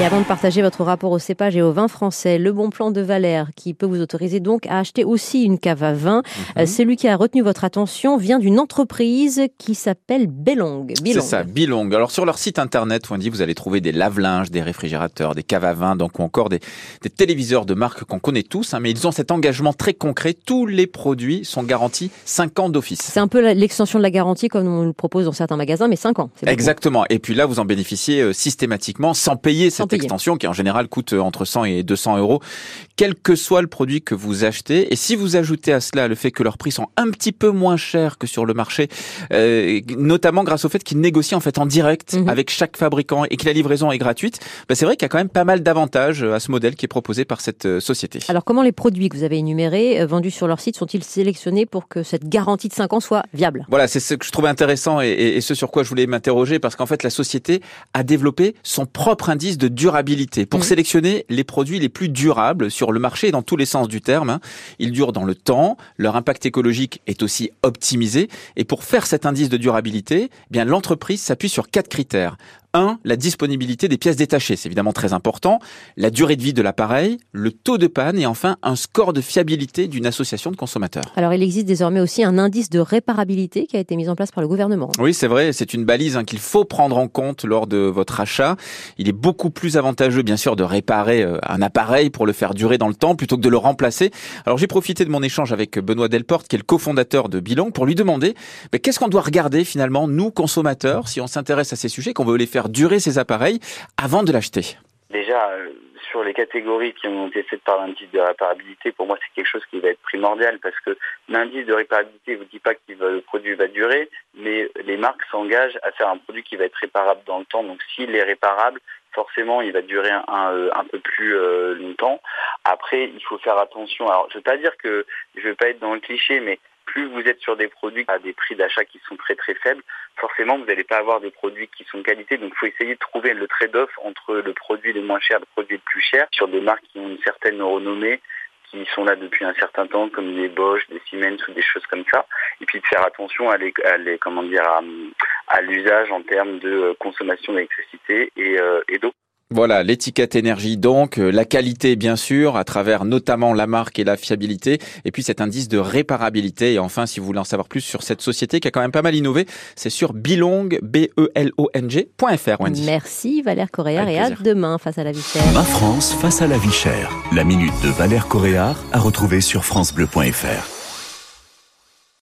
Et avant de partager votre rapport au cépage et au vin français, le bon plan de Valère, qui peut vous autoriser donc à acheter aussi une cave à vin, Mhm. euh, celui qui a retenu votre attention vient d'une entreprise qui s'appelle Belong. C'est ça, Bilong. Alors sur leur site internet, Wendy, vous allez trouver des lave-linges, des réfrigérateurs, des caves à vin, donc ou encore des, des téléviseurs de marque qu'on connaît tous, hein, mais ils ont cet engagement très concret. Tous les produits sont garantis 5 ans d'office. C'est un peu l'extension de la garantie comme on le propose dans certains magasins, mais 5 ans. Exactement. Et puis là, vous en bénéficiez euh, systématiquement sans payer Sans cette extension qui en général coûte euh, entre 100 et 200 euros, quel que soit le produit que vous achetez. Et si vous ajoutez à cela le fait que leurs prix sont un petit peu moins chers que sur le marché, euh, notamment grâce au fait qu'ils négocient en fait en direct Mhm. avec chaque fabricant et que la livraison est gratuite, bah, c'est vrai qu'il y a quand même pas mal d'avantages euh, à ce modèle qui est proposé par cette euh, société. Alors comment les produits que vous avez énumérés, vendus sur leur site, sont-ils sélectionnés pour que cette garantie de 5 ans soit viable? Voilà, c'est ce que je trouvais intéressant et, et- et ce sur quoi je voulais m'interroger parce qu'en fait la société a développé son propre indice de durabilité pour Mhm. sélectionner les produits les plus durables sur le marché dans tous les sens du terme. hein. Ils durent dans le temps, leur impact écologique est aussi optimisé et pour faire cet indice de durabilité, eh bien l'entreprise s'appuie sur quatre critères. Un, la disponibilité des pièces détachées, c'est évidemment très important, la durée de vie de l'appareil, le taux de panne et enfin un score de fiabilité d'une association de consommateurs. Alors il existe désormais aussi un indice de réparabilité qui a été mis en place par le gouvernement. Oui, c'est vrai, c'est une balise hein, qu'il faut prendre en compte lors de votre achat. Il est beaucoup plus avantageux, bien sûr, de réparer euh, un appareil pour le faire durer dans le temps plutôt que de le remplacer. Alors j'ai profité de mon échange avec Benoît Delporte, qui est le cofondateur de Bilan, pour lui demander qu'est-ce qu'on doit regarder finalement, nous, consommateurs, si on s'intéresse à ces sujets, qu'on veut les faire durer ces appareils avant de l'acheter. Déjà, euh, sur les catégories qui ont été faites par l'indice de réparabilité, pour moi, c'est quelque chose qui va être primordial parce que l'indice de réparabilité ne vous dit pas que le produit va durer, mais les marques s'engagent à faire un produit qui va être réparable dans le temps. Donc, s'il est réparable, forcément, il va durer un, un peu plus euh, longtemps. Après, il faut faire attention. Alors, je ne veux pas dire que je ne veux pas être dans le cliché, mais plus vous êtes sur des produits à des prix d'achat qui sont très très faibles, forcément vous n'allez pas avoir des produits qui sont de qualité. Donc il faut essayer de trouver le trade-off entre le produit le moins cher et le produit le plus cher sur des marques qui ont une certaine renommée qui sont là depuis un certain temps, comme des Bosch, des Siemens ou des choses comme ça, et puis de faire attention à les, à les comment dire, à, l'usage en termes de consommation d'électricité et, euh, et d'eau. Voilà, l'étiquette énergie donc, euh, la qualité bien sûr, à travers notamment la marque et la fiabilité, et puis cet indice de réparabilité. Et enfin, si vous voulez en savoir plus sur cette société qui a quand même pas mal innové, c'est sur bilong, b e l o n g.fr, Wendy. Merci Valère Coréard et à demain face à la vie chère. Ma France face à la vie chère. La minute de Valère Coréard à retrouver sur francebleu.fr.